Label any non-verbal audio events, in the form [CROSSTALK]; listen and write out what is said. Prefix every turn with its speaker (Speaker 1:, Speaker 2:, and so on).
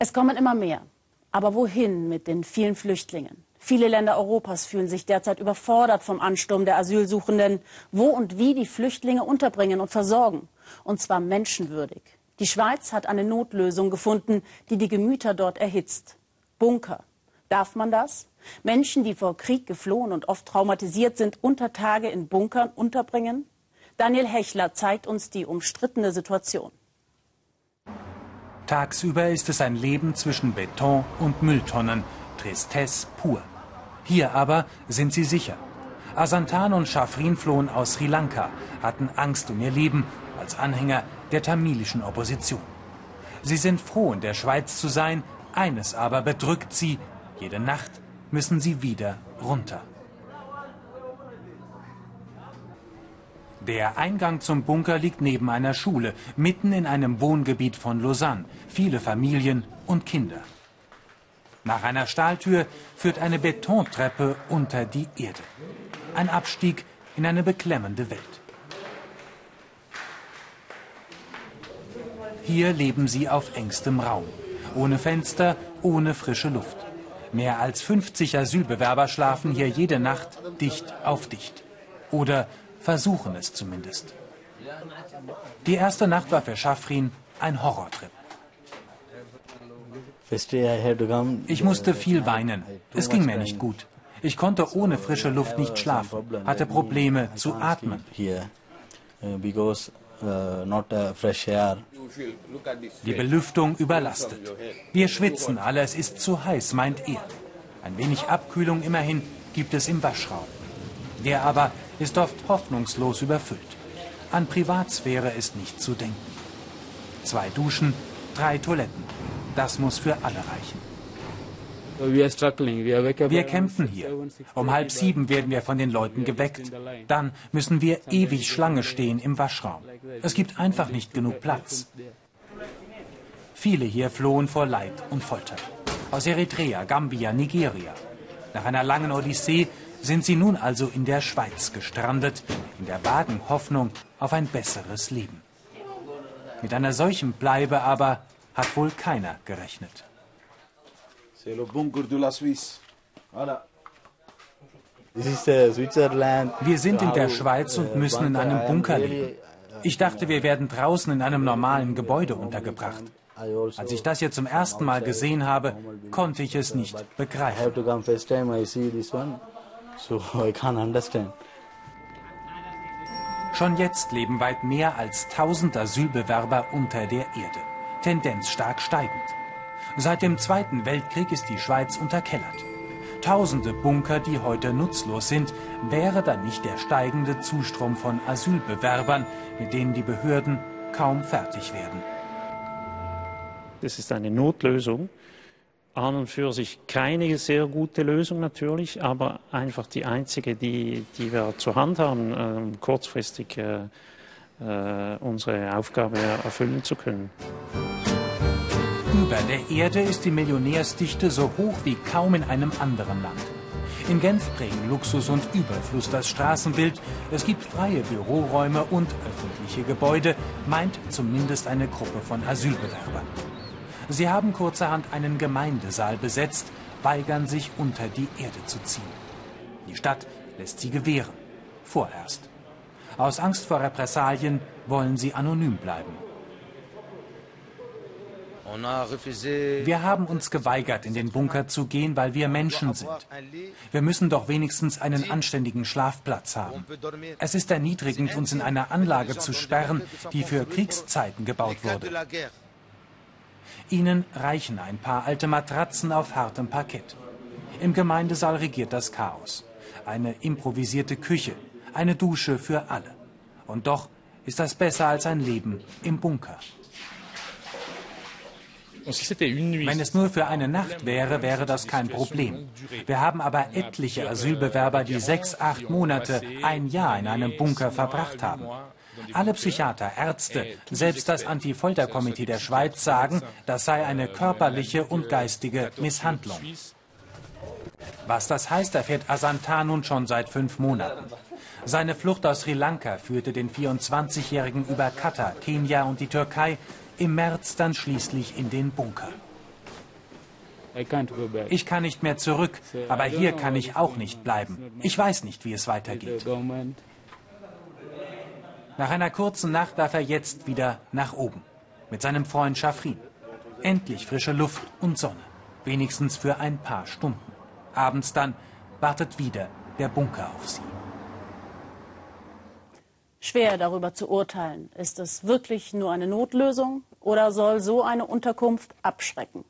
Speaker 1: Es kommen immer mehr. Aber wohin mit den vielen Flüchtlingen? Viele Länder Europas fühlen sich derzeit überfordert vom Ansturm der Asylsuchenden. Wo und wie die Flüchtlinge unterbringen und versorgen. Und zwar menschenwürdig. Die Schweiz hat eine Notlösung gefunden, die die Gemüter dort erhitzt. Bunker. Darf man das? Menschen, die vor Krieg geflohen und oft traumatisiert sind, unter Tage in Bunkern unterbringen? Daniel Hechler zeigt uns die umstrittene Situation.
Speaker 2: Tagsüber ist es ein Leben zwischen Beton und Mülltonnen. Tristesse pur. Hier aber sind sie sicher. Asantan und Shafrin flohen aus Sri Lanka, hatten Angst um ihr Leben als Anhänger der tamilischen Opposition. Sie sind froh, in der Schweiz zu sein, eines aber bedrückt sie, jede Nacht müssen sie wieder runter. Der Eingang zum Bunker liegt neben einer Schule, mitten in einem Wohngebiet von Lausanne. Viele Familien und Kinder. Nach einer Stahltür führt eine Betontreppe unter die Erde. Ein Abstieg in eine beklemmende Welt. Hier leben sie auf engstem Raum. Ohne Fenster, ohne frische Luft. Mehr als 50 Asylbewerber schlafen hier jede Nacht dicht auf dicht. Oder versuchen es zumindest. Die erste Nacht war für Schafrin ein Horrortrip. Ich musste viel weinen. Es ging mir nicht gut. Ich konnte ohne frische Luft nicht schlafen, hatte Probleme zu atmen. Die Belüftung überlastet. Wir schwitzen alle, es ist zu heiß, meint er. Ein wenig Abkühlung immerhin gibt es im Waschraum. Der aber ist oft hoffnungslos überfüllt. An Privatsphäre ist nicht zu denken. Zwei Duschen, drei Toiletten. Das muss für alle reichen. Wir kämpfen hier. Um halb sieben werden wir von den Leuten geweckt. Dann müssen wir ewig Schlange stehen im Waschraum. Es gibt einfach nicht genug Platz. Viele hier flohen vor Leid und Folter. Aus Eritrea, Gambia, Nigeria. Nach einer langen Odyssee sind sie nun also in der Schweiz gestrandet, in der vagen Hoffnung auf ein besseres Leben. Mit einer solchen Bleibe aber hat wohl keiner gerechnet. Wir sind in der Schweiz und müssen in einem Bunker leben. Ich dachte, wir werden draußen in einem normalen Gebäude untergebracht. Als ich das hier zum ersten Mal gesehen habe, konnte ich es nicht begreifen. [LAUGHS] Schon jetzt leben weit mehr als 1000 Asylbewerber unter der Erde. Tendenz stark steigend. Seit dem Zweiten Weltkrieg ist die Schweiz unterkellert. Tausende Bunker, die heute nutzlos sind, wäre dann nicht der steigende Zustrom von Asylbewerbern, mit denen die Behörden kaum fertig werden.
Speaker 3: Das ist eine Notlösung. An und für sich keine sehr gute Lösung natürlich, aber einfach die einzige, die, die wir zur Hand haben, um kurzfristig äh, äh, unsere Aufgabe erfüllen zu können.
Speaker 2: Über der Erde ist die Millionärsdichte so hoch wie kaum in einem anderen Land. In Genf prägen Luxus und Überfluss das Straßenbild. Es gibt freie Büroräume und öffentliche Gebäude, meint zumindest eine Gruppe von Asylbewerbern. Sie haben kurzerhand einen Gemeindesaal besetzt, weigern sich unter die Erde zu ziehen. Die Stadt lässt sie gewähren. Vorerst. Aus Angst vor Repressalien wollen sie anonym bleiben. Wir haben uns geweigert, in den Bunker zu gehen, weil wir Menschen sind. Wir müssen doch wenigstens einen anständigen Schlafplatz haben. Es ist erniedrigend, uns in einer Anlage zu sperren, die für Kriegszeiten gebaut wurde. Ihnen reichen ein paar alte Matratzen auf hartem Parkett. Im Gemeindesaal regiert das Chaos. Eine improvisierte Küche, eine Dusche für alle. Und doch ist das besser als ein Leben im Bunker. Wenn es nur für eine Nacht wäre, wäre das kein Problem. Wir haben aber etliche Asylbewerber, die sechs, acht Monate, ein Jahr in einem Bunker verbracht haben. Alle Psychiater, Ärzte, selbst das Anti-Folter-Komitee der Schweiz sagen, das sei eine körperliche und geistige Misshandlung. Was das heißt, erfährt Asanta nun schon seit fünf Monaten. Seine Flucht aus Sri Lanka führte den 24-Jährigen über Katar, Kenia und die Türkei im März dann schließlich in den Bunker. Ich kann nicht mehr zurück, aber hier kann ich auch nicht bleiben. Ich weiß nicht, wie es weitergeht. Nach einer kurzen Nacht darf er jetzt wieder nach oben mit seinem Freund Schafrin. Endlich frische Luft und Sonne, wenigstens für ein paar Stunden. Abends dann wartet wieder der Bunker auf sie.
Speaker 1: Schwer darüber zu urteilen, ist es wirklich nur eine Notlösung oder soll so eine Unterkunft abschrecken?